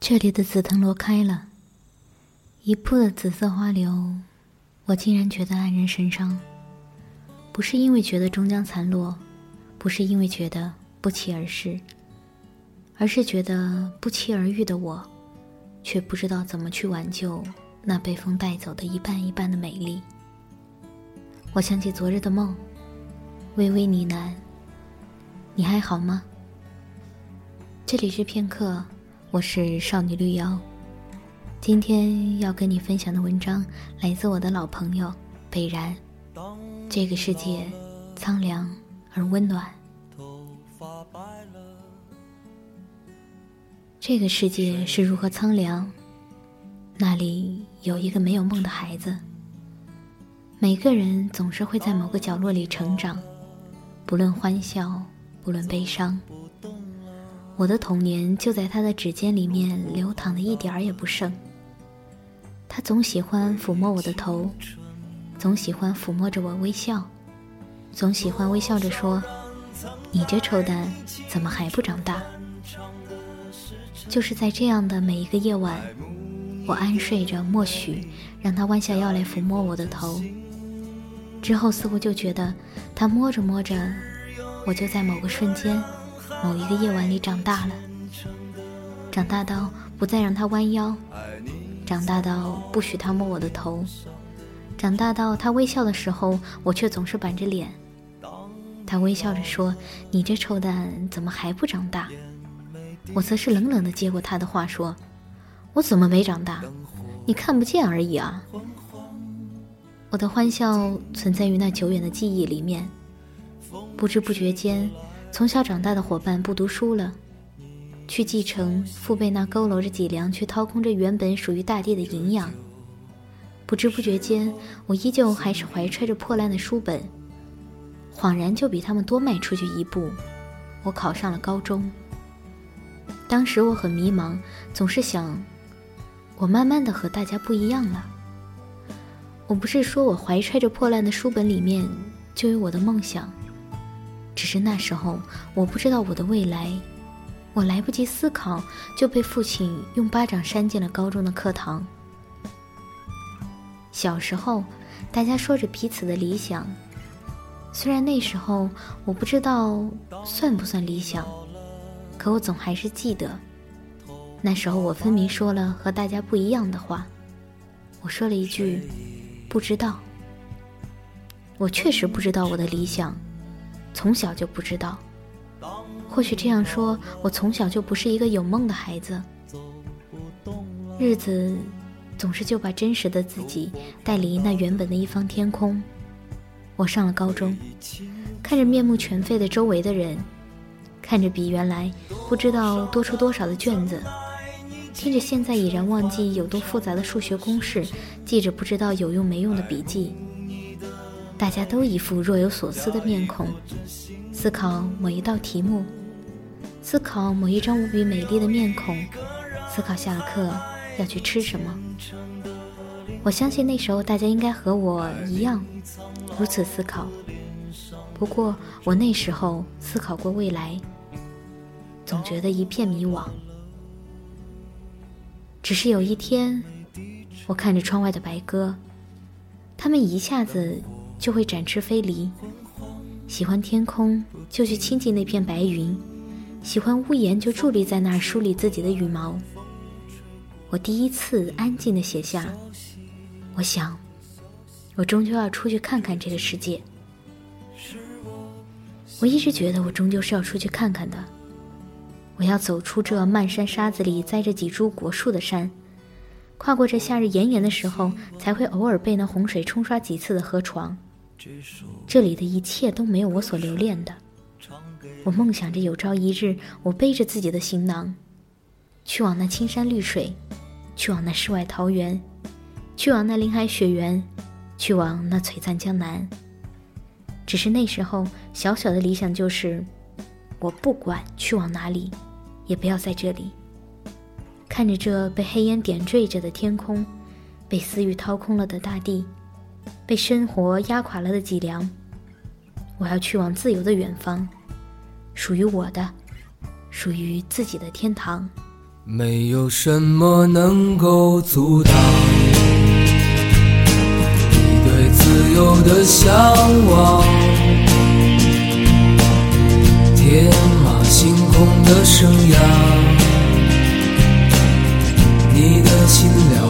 这里的紫藤萝开了，一铺的紫色花流，我竟然觉得黯然神伤。不是因为觉得终将残落，不是因为觉得不期而逝，而是觉得不期而遇的我，却不知道怎么去挽救那被风带走的一半一半的美丽。我想起昨日的梦，微微呢喃：“你还好吗？”这里是片刻。我是少女绿妖，今天要跟你分享的文章来自我的老朋友北然。这个世界苍凉而温暖。这个世界是如何苍凉？那里有一个没有梦的孩子。每个人总是会在某个角落里成长，不论欢笑，不论悲伤。我的童年就在他的指尖里面流淌的一点儿也不剩。他总喜欢抚摸我的头，总喜欢抚摸着我微笑，总喜欢微笑着说：“你这臭蛋怎么还不长大？”就是在这样的每一个夜晚，我安睡着，默许让他弯下腰来抚摸我的头。之后似乎就觉得，他摸着摸着，我就在某个瞬间。某一个夜晚里长大了，长大到不再让他弯腰，长大到不许他摸我的头，长大到他微笑的时候，我却总是板着脸。他微笑着说：“你这臭蛋怎么还不长大？”我则是冷冷地接过他的话说：“我怎么没长大？你看不见而已啊！”我的欢笑存在于那久远的记忆里面，不知不觉间。从小长大的伙伴不读书了，去继承父辈那佝偻着脊梁，却掏空着原本属于大地的营养。不知不觉间，我依旧还是怀揣着破烂的书本，恍然就比他们多迈出去一步。我考上了高中。当时我很迷茫，总是想，我慢慢的和大家不一样了。我不是说我怀揣着破烂的书本里面就有我的梦想。只是那时候，我不知道我的未来，我来不及思考，就被父亲用巴掌扇进了高中的课堂。小时候，大家说着彼此的理想，虽然那时候我不知道算不算理想，可我总还是记得，那时候我分明说了和大家不一样的话，我说了一句“不知道”，我确实不知道我的理想。从小就不知道，或许这样说，我从小就不是一个有梦的孩子。日子总是就把真实的自己带离那原本的一方天空。我上了高中，看着面目全非的周围的人，看着比原来不知道多出多少的卷子，听着现在已然忘记有多复杂的数学公式，记着不知道有用没用的笔记。大家都一副若有所思的面孔，思考某一道题目，思考某一张无比美丽的面孔，思考下了课要去吃什么。我相信那时候大家应该和我一样，如此思考。不过我那时候思考过未来，总觉得一片迷惘。只是有一天，我看着窗外的白鸽，它们一下子。就会展翅飞离，喜欢天空就去亲近那片白云，喜欢屋檐就伫立在那儿梳理自己的羽毛。我第一次安静的写下，我想，我终究要出去看看这个世界。我一直觉得我终究是要出去看看的，我要走出这漫山沙子里栽着几株果树的山。跨过这夏日炎炎的时候，才会偶尔被那洪水冲刷几次的河床。这里的一切都没有我所留恋的。我梦想着有朝一日，我背着自己的行囊，去往那青山绿水，去往那世外桃源，去往那林海雪原，去往那璀璨江南。只是那时候，小小的理想就是，我不管去往哪里，也不要在这里。看着这被黑烟点缀着的天空，被私欲掏空了的大地。被生活压垮了的脊梁，我要去往自由的远方，属于我的，属于自己的天堂。没有什么能够阻挡你对自由的向往，天马行空的生涯，你的心了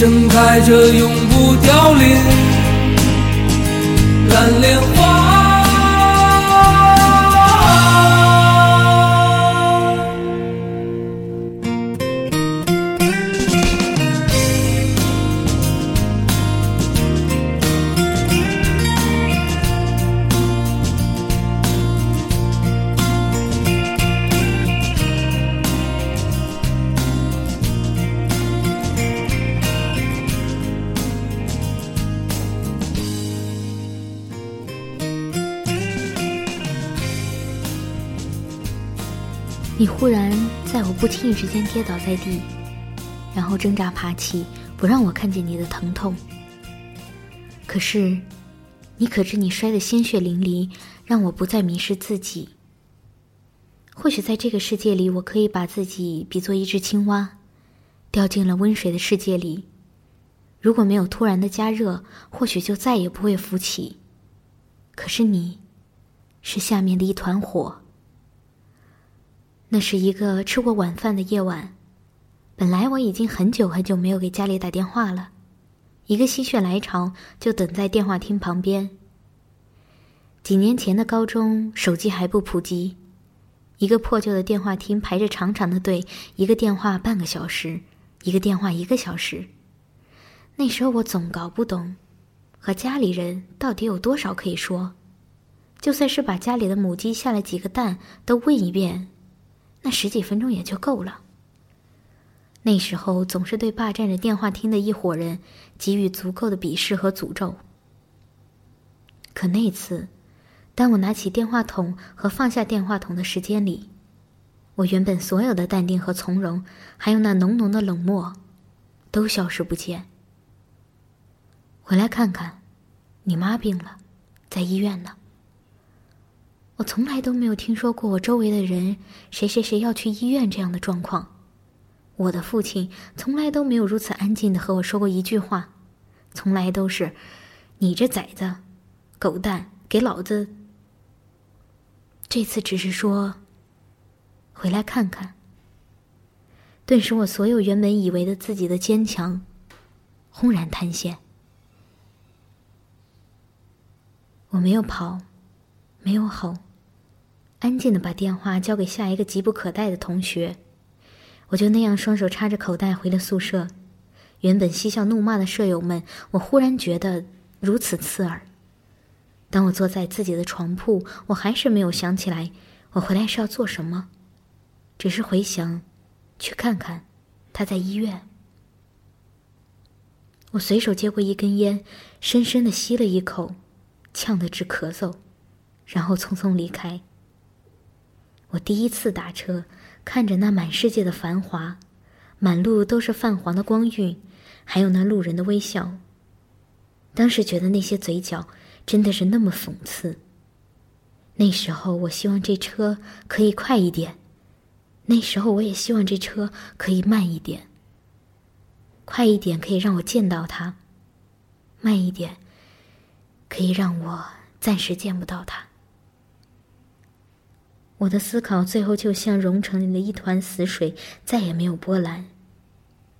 盛开着永不凋零蓝莲花。不经意之间跌倒在地，然后挣扎爬起，不让我看见你的疼痛。可是，你可知你摔得鲜血淋漓，让我不再迷失自己。或许在这个世界里，我可以把自己比作一只青蛙，掉进了温水的世界里。如果没有突然的加热，或许就再也不会浮起。可是你，是下面的一团火。那是一个吃过晚饭的夜晚，本来我已经很久很久没有给家里打电话了，一个心血来潮就等在电话厅旁边。几年前的高中，手机还不普及，一个破旧的电话厅排着长长的队，一个电话半个小时，一个电话一个小时。那时候我总搞不懂，和家里人到底有多少可以说，就算是把家里的母鸡下了几个蛋都问一遍。那十几分钟也就够了。那时候总是对霸占着电话厅的一伙人给予足够的鄙视和诅咒。可那次，当我拿起电话筒和放下电话筒的时间里，我原本所有的淡定和从容，还有那浓浓的冷漠，都消失不见。回来看看，你妈病了，在医院呢。我从来都没有听说过我周围的人谁谁谁要去医院这样的状况。我的父亲从来都没有如此安静的和我说过一句话，从来都是“你这崽子，狗蛋，给老子。”这次只是说“回来看看”。顿时，我所有原本以为的自己的坚强，轰然塌陷。我没有跑，没有吼。安静的把电话交给下一个急不可待的同学，我就那样双手插着口袋回了宿舍。原本嬉笑怒骂的舍友们，我忽然觉得如此刺耳。当我坐在自己的床铺，我还是没有想起来我回来是要做什么，只是回想，去看看他在医院。我随手接过一根烟，深深的吸了一口，呛得直咳嗽，然后匆匆离开。我第一次打车，看着那满世界的繁华，满路都是泛黄的光晕，还有那路人的微笑。当时觉得那些嘴角真的是那么讽刺。那时候我希望这车可以快一点，那时候我也希望这车可以慢一点。快一点可以让我见到他，慢一点可以让我暂时见不到他。我的思考最后就像融成了一团死水，再也没有波澜。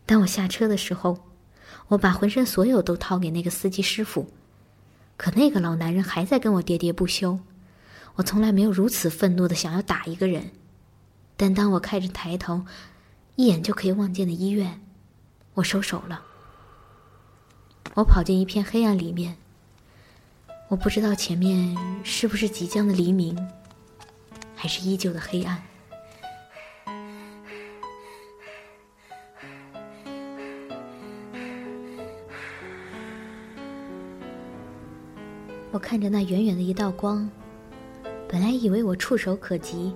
当我下车的时候，我把浑身所有都掏给那个司机师傅，可那个老男人还在跟我喋喋不休。我从来没有如此愤怒的想要打一个人，但当我开着抬头，一眼就可以望见的医院，我收手了。我跑进一片黑暗里面，我不知道前面是不是即将的黎明，还是依旧的黑暗。我看着那远远的一道光，本来以为我触手可及，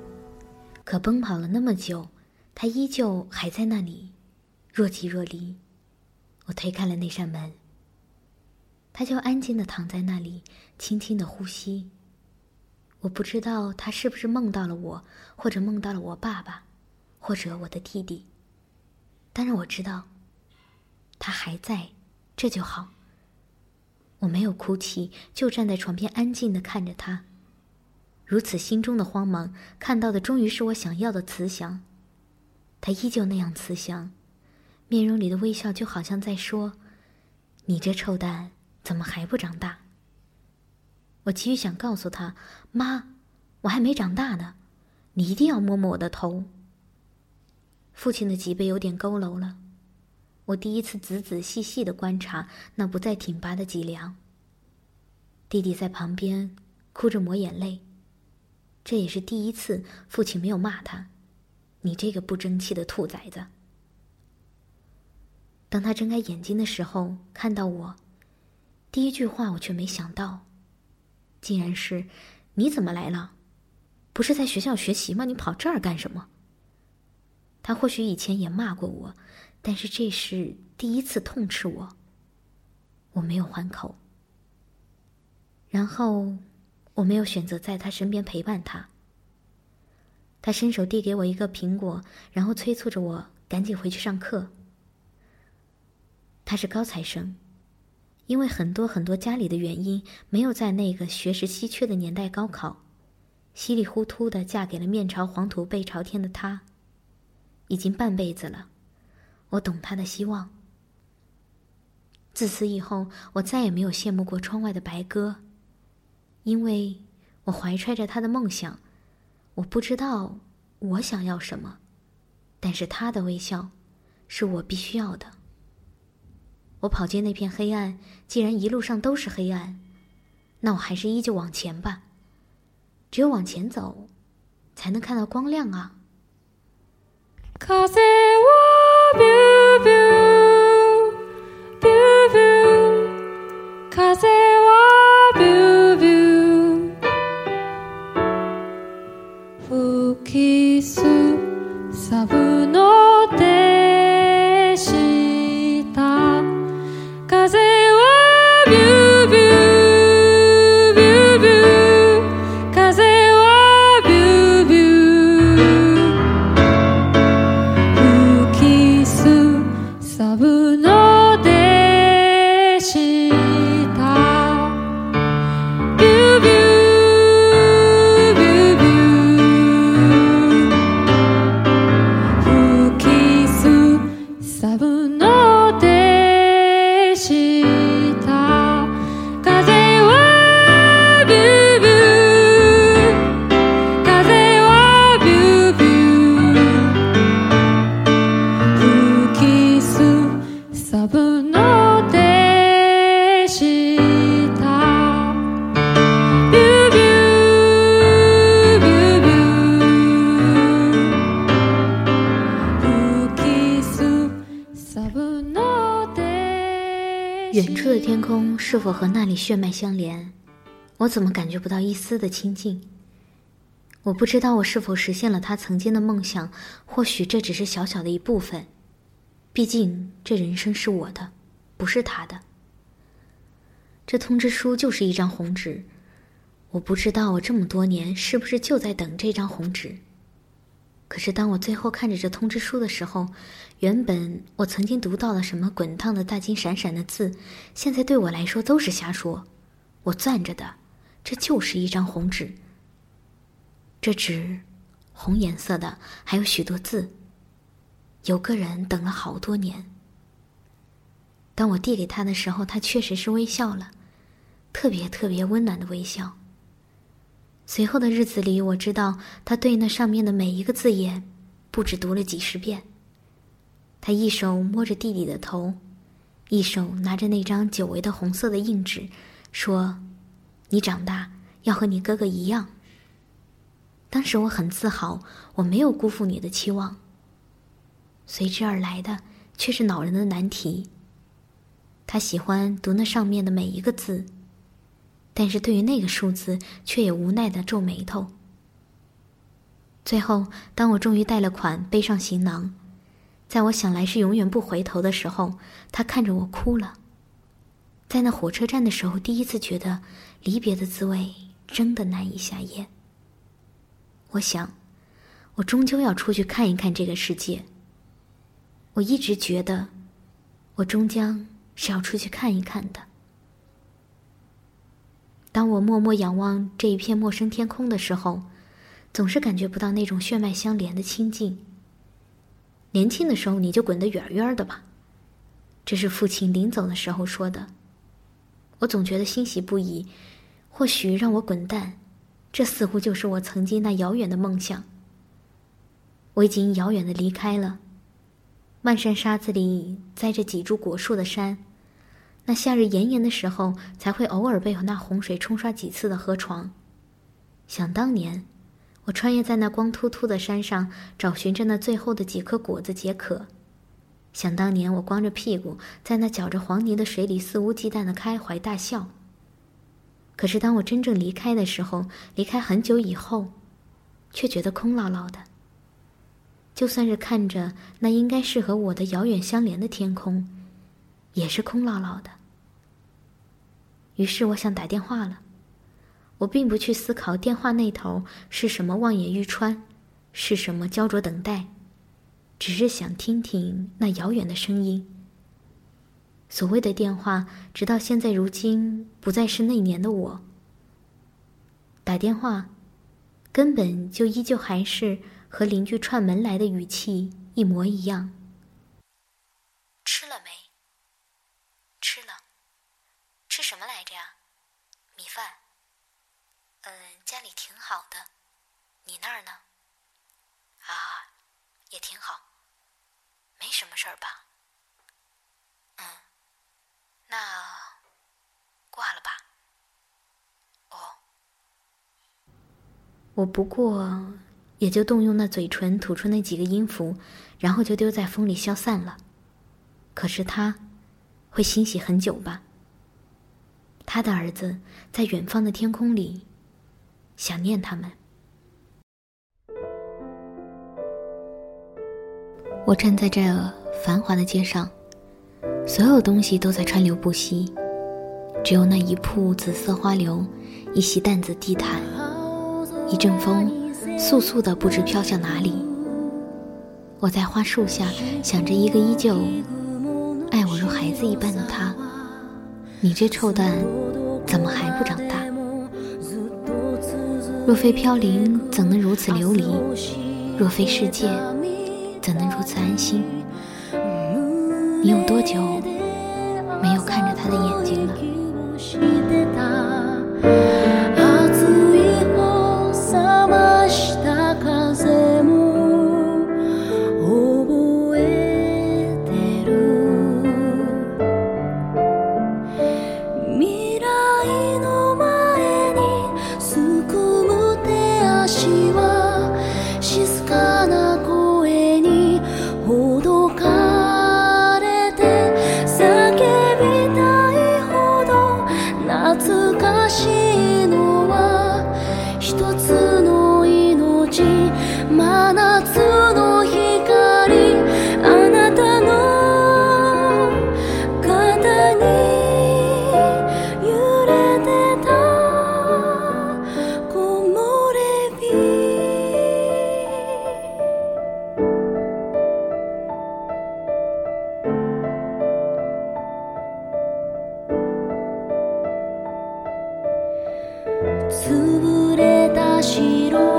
可奔跑了那么久，它依旧还在那里，若即若离。我推开了那扇门，它就安静的躺在那里，轻轻的呼吸。我不知道他是不是梦到了我，或者梦到了我爸爸，或者我的弟弟。但是我知道，他还在，这就好。我没有哭泣，就站在床边安静的看着他。如此心中的慌忙，看到的终于是我想要的慈祥。他依旧那样慈祥，面容里的微笑就好像在说：“你这臭蛋怎么还不长大？”我急于想告诉他：“妈，我还没长大呢，你一定要摸摸我的头。”父亲的脊背有点佝偻了。我第一次仔仔细细的观察那不再挺拔的脊梁。弟弟在旁边哭着抹眼泪，这也是第一次父亲没有骂他：“你这个不争气的兔崽子。”当他睁开眼睛的时候，看到我，第一句话我却没想到，竟然是：“你怎么来了？不是在学校学习吗？你跑这儿干什么？”他或许以前也骂过我。但是这是第一次痛斥我，我没有还口。然后，我没有选择在他身边陪伴他。他伸手递给我一个苹果，然后催促着我赶紧回去上课。他是高材生，因为很多很多家里的原因，没有在那个学识稀缺的年代高考，稀里糊涂的嫁给了面朝黄土背朝天的他，已经半辈子了。我懂他的希望。自此以后，我再也没有羡慕过窗外的白鸽，因为我怀揣着他的梦想。我不知道我想要什么，但是他的微笑，是我必须要的。我跑进那片黑暗，既然一路上都是黑暗，那我还是依旧往前吧。只有往前走，才能看到光亮啊。是否和那里血脉相连？我怎么感觉不到一丝的亲近？我不知道我是否实现了他曾经的梦想，或许这只是小小的一部分。毕竟这人生是我的，不是他的。这通知书就是一张红纸，我不知道我这么多年是不是就在等这张红纸。可是当我最后看着这通知书的时候，原本我曾经读到了什么滚烫的大金闪闪的字，现在对我来说都是瞎说。我攥着的，这就是一张红纸。这纸，红颜色的，还有许多字。有个人等了好多年。当我递给他的时候，他确实是微笑了，特别特别温暖的微笑。随后的日子里，我知道他对那上面的每一个字眼，不止读了几十遍。他一手摸着弟弟的头，一手拿着那张久违的红色的硬纸，说：“你长大要和你哥哥一样。”当时我很自豪，我没有辜负你的期望。随之而来的却是恼人的难题。他喜欢读那上面的每一个字，但是对于那个数字，却也无奈的皱眉头。最后，当我终于贷了款，背上行囊，在我想来是永远不回头的时候，他看着我哭了。在那火车站的时候，第一次觉得离别的滋味真的难以下咽。我想，我终究要出去看一看这个世界。我一直觉得，我终将是要出去看一看的。当我默默仰望这一片陌生天空的时候，总是感觉不到那种血脉相连的亲近。年轻的时候你就滚得远远的吧，这是父亲临走的时候说的。我总觉得欣喜不已，或许让我滚蛋。这似乎就是我曾经那遥远的梦想。我已经遥远的离开了，漫山沙子里栽着几株果树的山，那夏日炎炎的时候才会偶尔被那洪水冲刷几次的河床。想当年，我穿越在那光秃秃的山上，找寻着那最后的几颗果子解渴。想当年，我光着屁股在那搅着黄泥的水里肆无忌惮的开怀大笑。可是，当我真正离开的时候，离开很久以后，却觉得空落落的。就算是看着那应该是和我的遥远相连的天空，也是空落落的。于是，我想打电话了。我并不去思考电话那头是什么望眼欲穿，是什么焦灼等待，只是想听听那遥远的声音。所谓的电话，直到现在如今不再是那年的我。打电话，根本就依旧还是和邻居串门来的语气一模一样。吃了没？吃了。吃什么来着呀？米饭。嗯，家里挺好的。你那儿呢？啊，也挺好。没什么事儿吧？嗯。那挂了吧。哦，我不过也就动用那嘴唇吐出那几个音符，然后就丢在风里消散了。可是他会欣喜很久吧？他的儿子在远方的天空里想念他们。我站在这繁华的街上。所有东西都在川流不息，只有那一铺紫色花柳，一袭淡紫地毯，一阵风，簌簌的不知飘向哪里。我在花树下想着一个依旧爱我如孩子一般的他，你这臭蛋，怎么还不长大？若非飘零，怎能如此流离？若非世界，怎能如此安心？你有多久没有看着他的眼睛了？潰れた城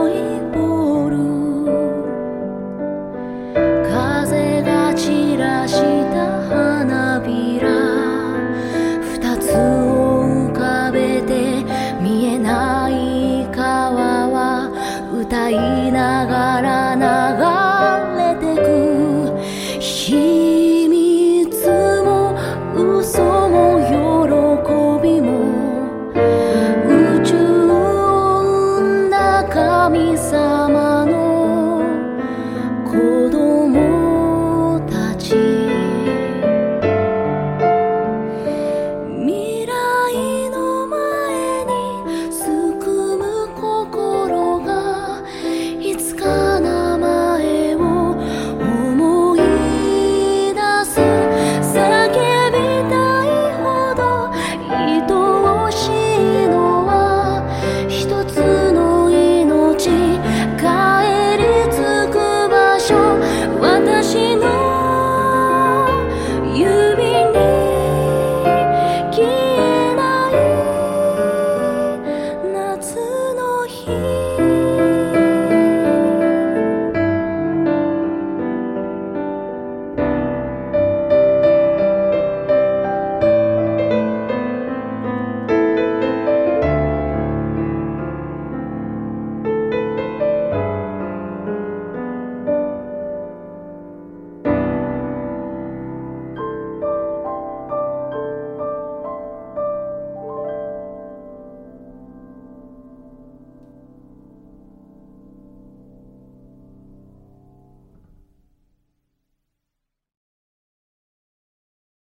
Oh.